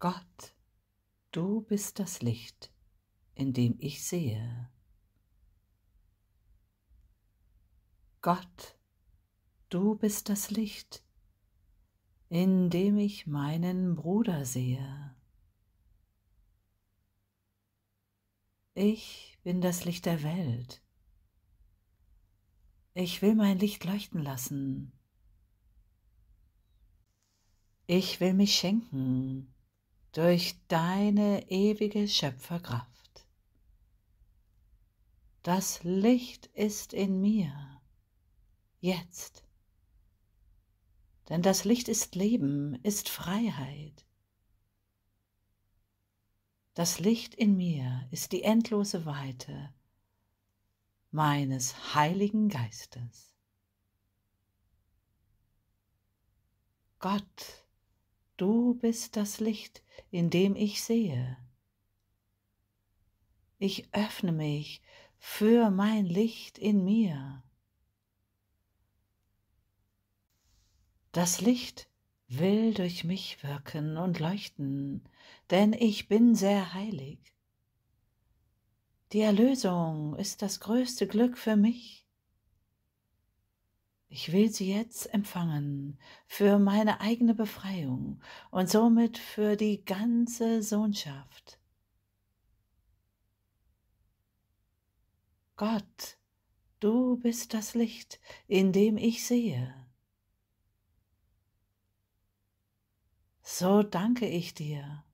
Gott, du bist das Licht, in dem ich sehe. Gott, du bist das Licht, in dem ich meinen Bruder sehe. Ich bin das Licht der Welt. Ich will mein Licht leuchten lassen. Ich will mich schenken durch deine ewige Schöpferkraft. Das Licht ist in mir, jetzt. Denn das Licht ist Leben, ist Freiheit. Das Licht in mir ist die endlose Weite meines Heiligen Geistes. Gott, du bist das Licht, in dem ich sehe. Ich öffne mich für mein Licht in mir. Das Licht will durch mich wirken und leuchten, denn ich bin sehr heilig. Die Erlösung ist das größte Glück für mich. Ich will sie jetzt empfangen für meine eigene Befreiung und somit für die ganze Sohnschaft. Gott, du bist das Licht, in dem ich sehe. So danke ich dir,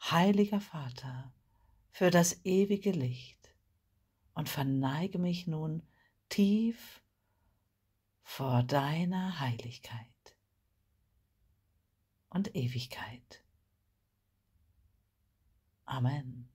heiliger Vater, für das ewige Licht und verneige mich nun tief vor deiner Heiligkeit und Ewigkeit. Amen.